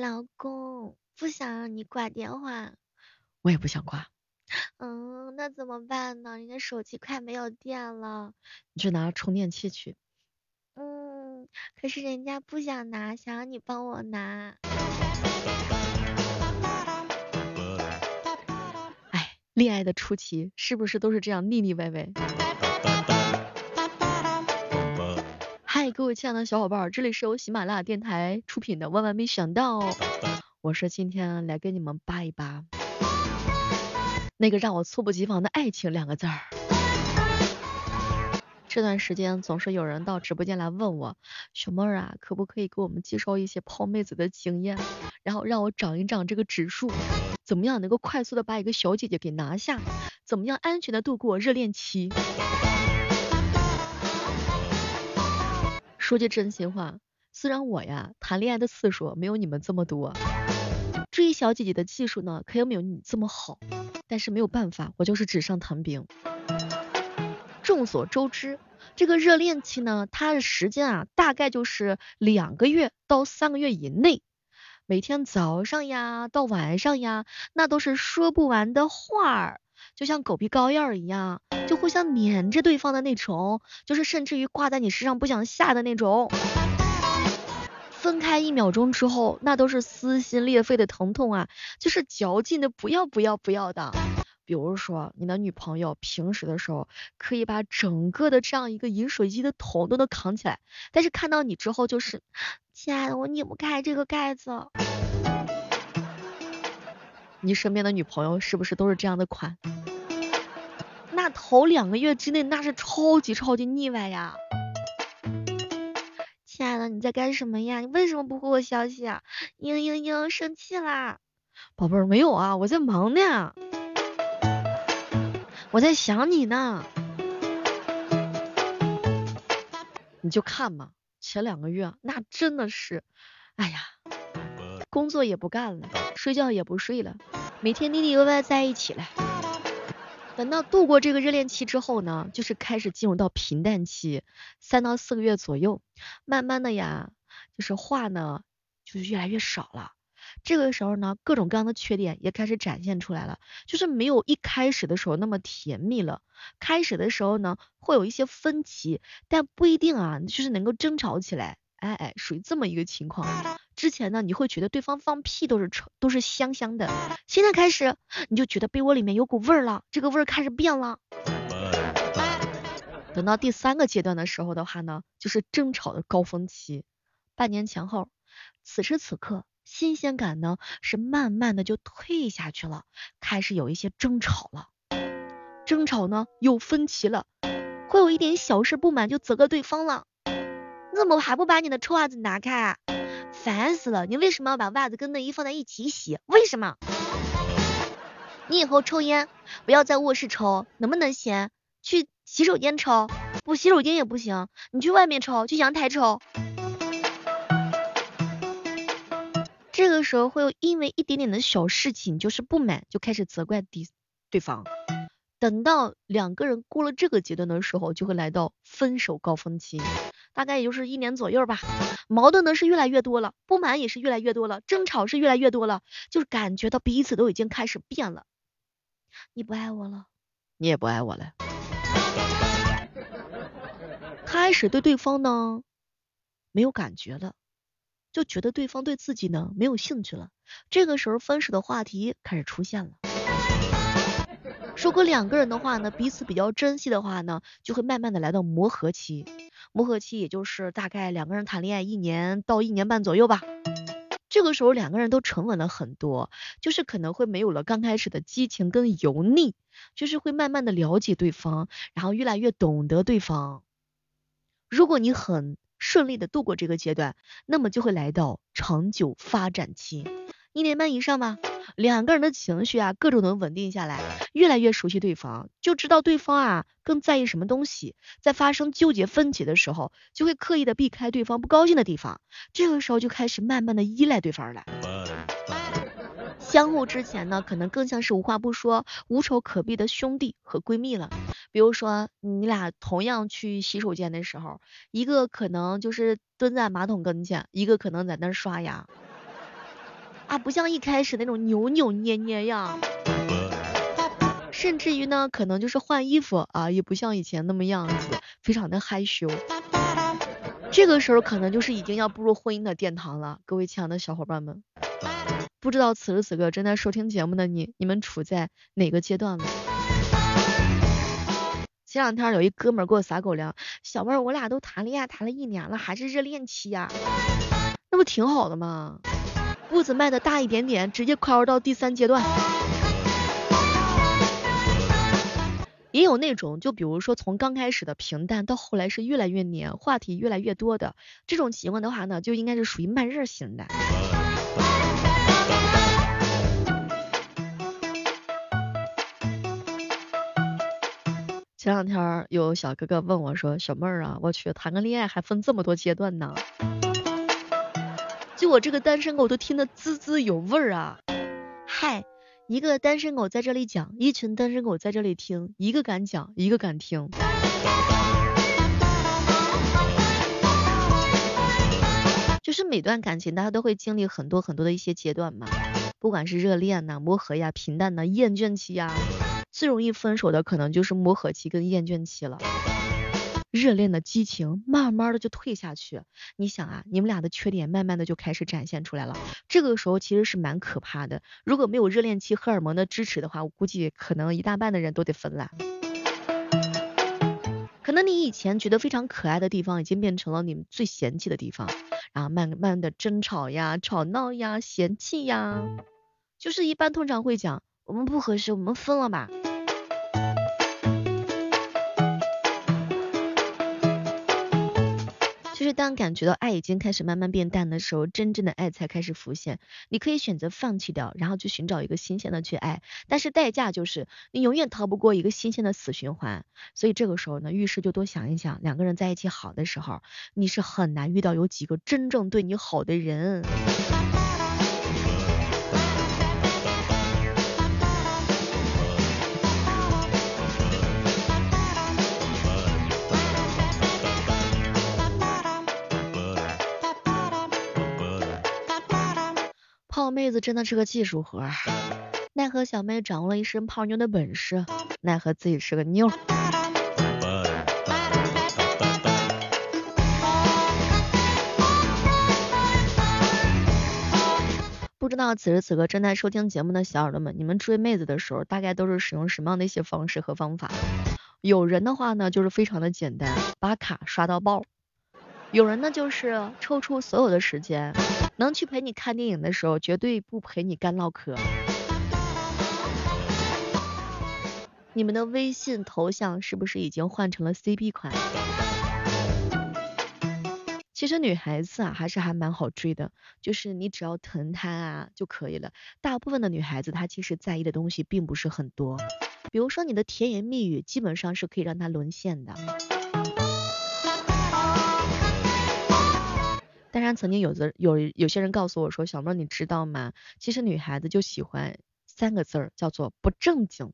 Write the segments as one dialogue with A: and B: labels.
A: 老公，不想让你挂电话。
B: 我也不想挂。
A: 嗯，那怎么办呢？你的手机快没有电了。
B: 你去拿充电器去。
A: 嗯，可是人家不想拿，想让你帮我拿。
B: 哎，恋爱的初期是不是都是这样腻腻歪歪？各位亲爱的小伙伴，这里是由喜马拉雅电台出品的《万万没想到》，我是今天来跟你们扒一扒那个让我猝不及防的爱情两个字儿。这段时间总是有人到直播间来问我，小妹儿啊，可不可以给我们介绍一些泡妹子的经验，然后让我涨一涨这个指数，怎么样能够快速的把一个小姐姐给拿下，怎么样安全的度过热恋期？说句真心话，虽然我呀谈恋爱的次数没有你们这么多，追小姐姐的技术呢可能没有你这么好，但是没有办法，我就是纸上谈兵。众所周知，这个热恋期呢，它的时间啊大概就是两个月到三个月以内，每天早上呀到晚上呀，那都是说不完的话儿。就像狗皮膏药一样，就互相粘着对方的那种，就是甚至于挂在你身上不想下的那种。分开一秒钟之后，那都是撕心裂肺的疼痛啊，就是嚼劲的不要不要不要的。比如说，你的女朋友平时的时候可以把整个的这样一个饮水机的桶都能扛起来，但是看到你之后就是，亲爱的，我拧不开这个盖子。你身边的女朋友是不是都是这样的款？那头两个月之内那是超级超级腻歪呀！
A: 亲爱的，你在干什么呀？你为什么不回我消息啊？嘤嘤嘤，生气啦！
B: 宝贝儿，没有啊，我在忙呢，我在想你呢。你就看嘛，前两个月那真的是，哎呀。工作也不干了，睡觉也不睡了，每天腻腻歪歪在一起了。等到度过这个热恋期之后呢，就是开始进入到平淡期，三到四个月左右，慢慢的呀，就是话呢，就是越来越少了。这个时候呢，各种各样的缺点也开始展现出来了，就是没有一开始的时候那么甜蜜了。开始的时候呢，会有一些分歧，但不一定啊，就是能够争吵起来。哎哎，属于这么一个情况。之前呢，你会觉得对方放屁都是臭，都是香香的。现在开始，你就觉得被窝里面有股味儿了，这个味儿开始变了。等到第三个阶段的时候的话呢，就是争吵的高峰期，半年前后。此时此刻，新鲜感呢是慢慢的就退下去了，开始有一些争吵了。争吵呢有分歧了，会有一点小事不满就责怪对方了。你怎么还不把你的臭袜子拿开啊？烦死了！你为什么要把袜子跟内衣放在一起洗？为什么？你以后抽烟不要在卧室抽，能不能行？去洗手间抽，不洗手间也不行。你去外面抽，去阳台抽。这个时候会有因为一点点的小事情就是不满，就开始责怪对对方。等到两个人过了这个阶段的时候，就会来到分手高峰期。大概也就是一年左右吧，矛盾呢是越来越多了，不满也是越来越多了，争吵是越来越多了，就是感觉到彼此都已经开始变了。你不爱我了，你也不爱我了，开始对对方呢没有感觉了，就觉得对方对自己呢没有兴趣了。这个时候分手的话题开始出现了。如果两个人的话呢，彼此比较珍惜的话呢，就会慢慢的来到磨合期。磨合期也就是大概两个人谈恋爱一年到一年半左右吧，这个时候两个人都沉稳了很多，就是可能会没有了刚开始的激情跟油腻，就是会慢慢的了解对方，然后越来越懂得对方。如果你很顺利的度过这个阶段，那么就会来到长久发展期，一年半以上吧。两个人的情绪啊，各种能稳定下来，越来越熟悉对方，就知道对方啊更在意什么东西，在发生纠结分歧的时候，就会刻意的避开对方不高兴的地方，这个时候就开始慢慢的依赖对方了。相互之前呢，可能更像是无话不说、无仇可避的兄弟和闺蜜了。比如说你俩同样去洗手间的时候，一个可能就是蹲在马桶跟前，一个可能在那刷牙。啊，不像一开始那种扭扭捏捏呀。甚至于呢，可能就是换衣服啊，也不像以前那么样子，非常的害羞。这个时候可能就是已经要步入婚姻的殿堂了。各位亲爱的小伙伴们，不知道此时此刻正在收听节目的你，你们处在哪个阶段呢？前两天有一哥们给我撒狗粮，小妹儿，我俩都谈恋爱谈了一年了，还是热恋期呀？那不挺好的吗？步子迈的大一点点，直接跨入到第三阶段。也有那种，就比如说从刚开始的平淡到后来是越来越黏，话题越来越多的这种情况的话呢，就应该是属于慢热型的。前两天有小哥哥问我说：“小妹儿啊，我去谈个恋爱还分这么多阶段呢？”就我这个单身狗都听得滋滋有味儿啊！嗨。一个单身狗在这里讲，一群单身狗在这里听，一个敢讲，一个敢听。就是每段感情，大家都会经历很多很多的一些阶段嘛，不管是热恋呐、磨合呀、平淡呐、厌倦期呀，最容易分手的可能就是磨合期跟厌倦期了。热恋的激情慢慢的就退下去，你想啊，你们俩的缺点慢慢的就开始展现出来了，这个时候其实是蛮可怕的。如果没有热恋期荷尔蒙的支持的话，我估计可能一大半的人都得分了。可能你以前觉得非常可爱的地方，已经变成了你们最嫌弃的地方，然后慢慢的争吵呀、吵闹呀、嫌弃呀，就是一般通常会讲，我们不合适，我们分了吧。就是当感觉到爱已经开始慢慢变淡的时候，真正的爱才开始浮现。你可以选择放弃掉，然后去寻找一个新鲜的去爱，但是代价就是你永远逃不过一个新鲜的死循环。所以这个时候呢，遇事就多想一想，两个人在一起好的时候，你是很难遇到有几个真正对你好的人。妹子真的是个技术活，奈何小妹掌握了一身泡妞的本事，奈何自己是个妞。不知道此时此刻正在收听节目的小耳朵们，你们追妹子的时候大概都是使用什么样的一些方式和方法？有人的话呢，就是非常的简单，把卡刷到爆；有人呢，就是抽出所有的时间。能去陪你看电影的时候，绝对不陪你干唠嗑。你们的微信头像是不是已经换成了 CP 款？其实女孩子啊，还是还蛮好追的，就是你只要疼她啊就可以了。大部分的女孩子她其实在意的东西并不是很多，比如说你的甜言蜜语，基本上是可以让她沦陷的。当然，曾经有的有有些人告诉我说，小妹你知道吗？其实女孩子就喜欢三个字儿，叫做不正经。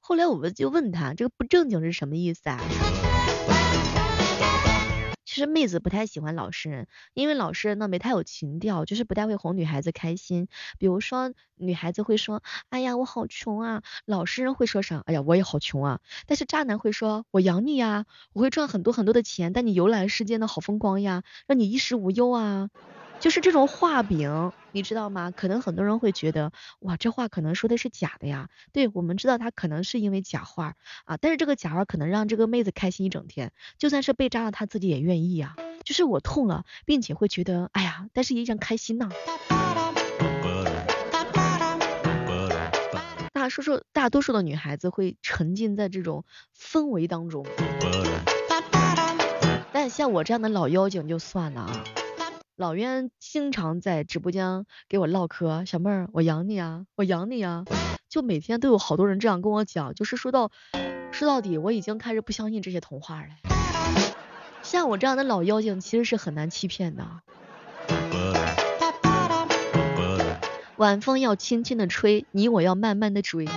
B: 后来我们就问他，这个不正经是什么意思啊？其实妹子不太喜欢老实人，因为老实人呢没太有情调，就是不太会哄女孩子开心。比如说女孩子会说，哎呀我好穷啊，老实人会说啥？哎呀我也好穷啊。但是渣男会说，我养你呀，我会赚很多很多的钱，带你游览世界的，好风光呀，让你衣食无忧啊。就是这种画饼，你知道吗？可能很多人会觉得，哇，这话可能说的是假的呀。对，我们知道他可能是因为假话啊，但是这个假话可能让这个妹子开心一整天，就算是被扎了，她自己也愿意呀。就是我痛了，并且会觉得，哎呀，但是也想开心呐。大多数大多数的女孩子会沉浸在这种氛围当中，但像我这样的老妖精就算了啊。老冤经常在直播间给我唠嗑，小妹儿，我养你啊，我养你啊，就每天都有好多人这样跟我讲，就是说到说到底，我已经开始不相信这些童话了。像我这样的老妖精，其实是很难欺骗的。晚风要轻轻的吹，你我要慢慢的追。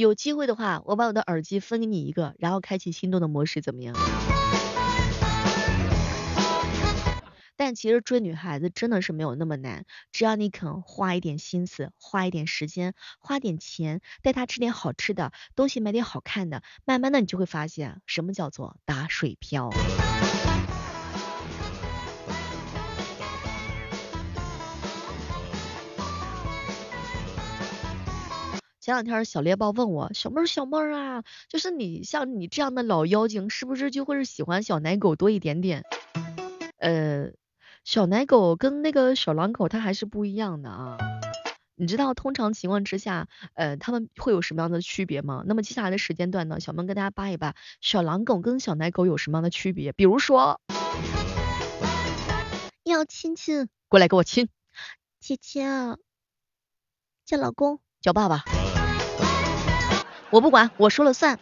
B: 有机会的话，我把我的耳机分给你一个，然后开启心动的模式，怎么样？但其实追女孩子真的是没有那么难，只要你肯花一点心思，花一点时间，花点钱，带她吃点好吃的东西，买点好看的，慢慢的你就会发现什么叫做打水漂。前两天小猎豹问我，小妹儿小妹儿啊，就是你像你这样的老妖精，是不是就会是喜欢小奶狗多一点点？呃。小奶狗跟那个小狼狗它还是不一样的啊，你知道通常情况之下，呃，他们会有什么样的区别吗？那么接下来的时间段呢，小妹跟大家扒一扒小狼狗跟小奶狗有什么样的区别？比如说，
A: 要亲亲，
B: 过来给我亲，
A: 姐姐，叫老公，
B: 叫爸爸，我不管，我说了算，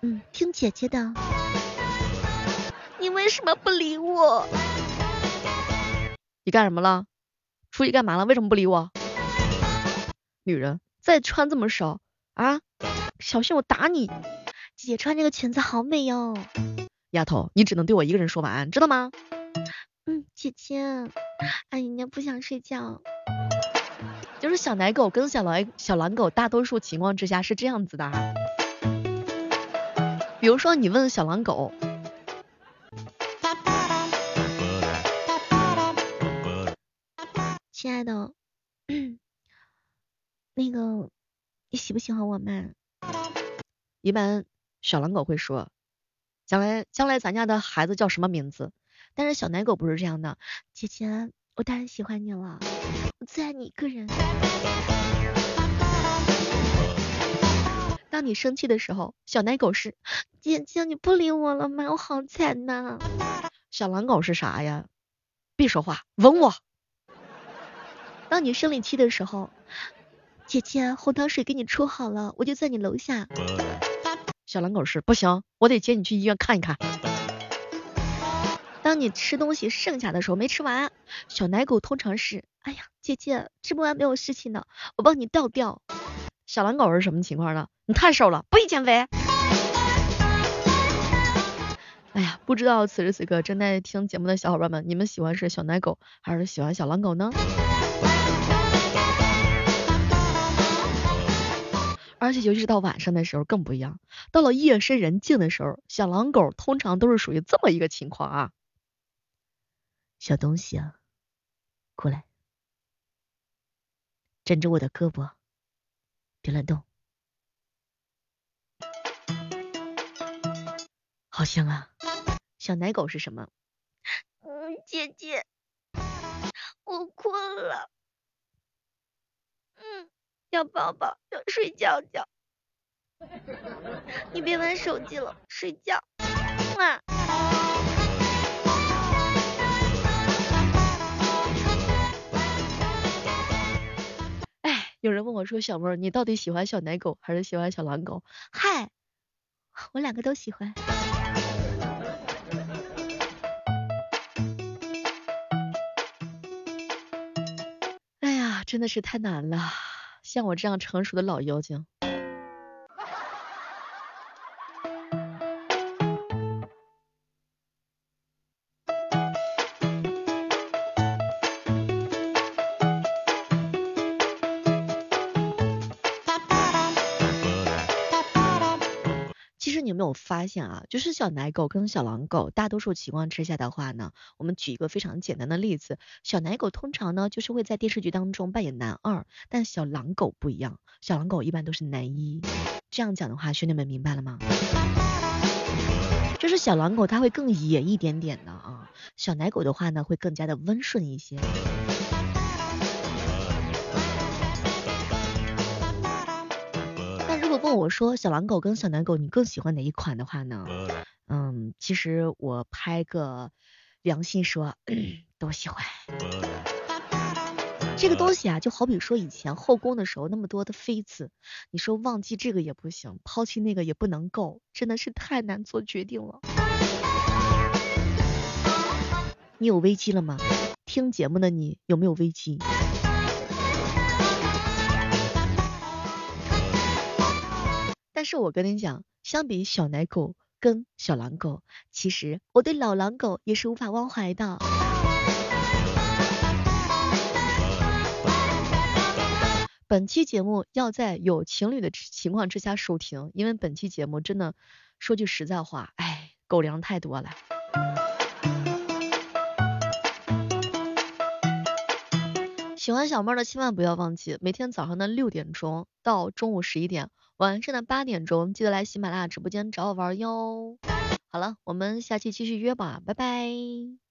A: 嗯，听姐姐的，你为什么不理我？
B: 你干什么了？出去干嘛了？为什么不理我？女人再穿这么少啊，小心我打你！
A: 姐姐穿这个裙子好美哟。
B: 丫头，你只能对我一个人说晚安，知道吗？
A: 嗯，姐姐，哎，人家不想睡觉。
B: 就是小奶狗跟小狼小狼狗，大多数情况之下是这样子的。比如说，你问小狼狗。
A: 亲爱的，那个你喜不喜欢我嘛？
B: 一般小狼狗会说，将来将来咱家的孩子叫什么名字？但是小奶狗不是这样的，
A: 姐姐，我当然喜欢你了，最爱你一个人。
B: 当你生气的时候，小奶狗是，
A: 姐姐你不理我了吗？我好惨呐。
B: 小狼狗是啥呀？别说话，吻我。
A: 当你生理期的时候，姐姐红糖水给你出好了，我就在你楼下。
B: 小狼狗是不行，我得接你去医院看一看。
A: 当你吃东西剩下的时候没吃完，小奶狗通常是，哎呀，姐姐吃不完没有事情的，我帮你倒掉。
B: 小狼狗是什么情况呢？你太瘦了，不宜减肥。哎呀，不知道此时此刻正在听节目的小伙伴们，你们喜欢是小奶狗还是喜欢小狼狗呢？而且尤其是到晚上的时候更不一样，到了夜深人静的时候，小狼狗通常都是属于这么一个情况啊。小东西啊，过来，枕着我的胳膊，别乱动，好香啊！小奶狗是什么？
A: 嗯，姐姐，我困了。嗯。要抱抱，要睡觉觉。你别玩手机了，睡觉。哇！
B: 哎，有人问我说，小妹儿，你到底喜欢小奶狗还是喜欢小狼狗？
A: 嗨，我两个都喜欢。
B: 哎呀，真的是太难了。像我这样成熟的老妖精。发现啊？就是小奶狗跟小狼狗，大多数情况之下的话呢，我们举一个非常简单的例子，小奶狗通常呢就是会在电视剧当中扮演男二，但小狼狗不一样，小狼狗一般都是男一。这样讲的话，兄弟们明白了吗？就是小狼狗它会更野一点点的啊，小奶狗的话呢会更加的温顺一些。问我说小狼狗跟小奶狗你更喜欢哪一款的话呢？嗯，其实我拍个良心说 都喜欢。这个东西啊，就好比说以前后宫的时候那么多的妃子，你说忘记这个也不行，抛弃那个也不能够，真的是太难做决定了。你有危机了吗？听节目的你有没有危机？但是我跟你讲，相比小奶狗跟小狼狗，其实我对老狼狗也是无法忘怀的。本期节目要在有情侣的情况之下收听，因为本期节目真的说句实在话，哎，狗粮太多了。喜欢小妹的千万不要忘记，每天早上的六点钟到中午十一点，晚上的八点钟，记得来喜马拉雅直播间找我玩哟。好了，我们下期继续约吧，拜拜。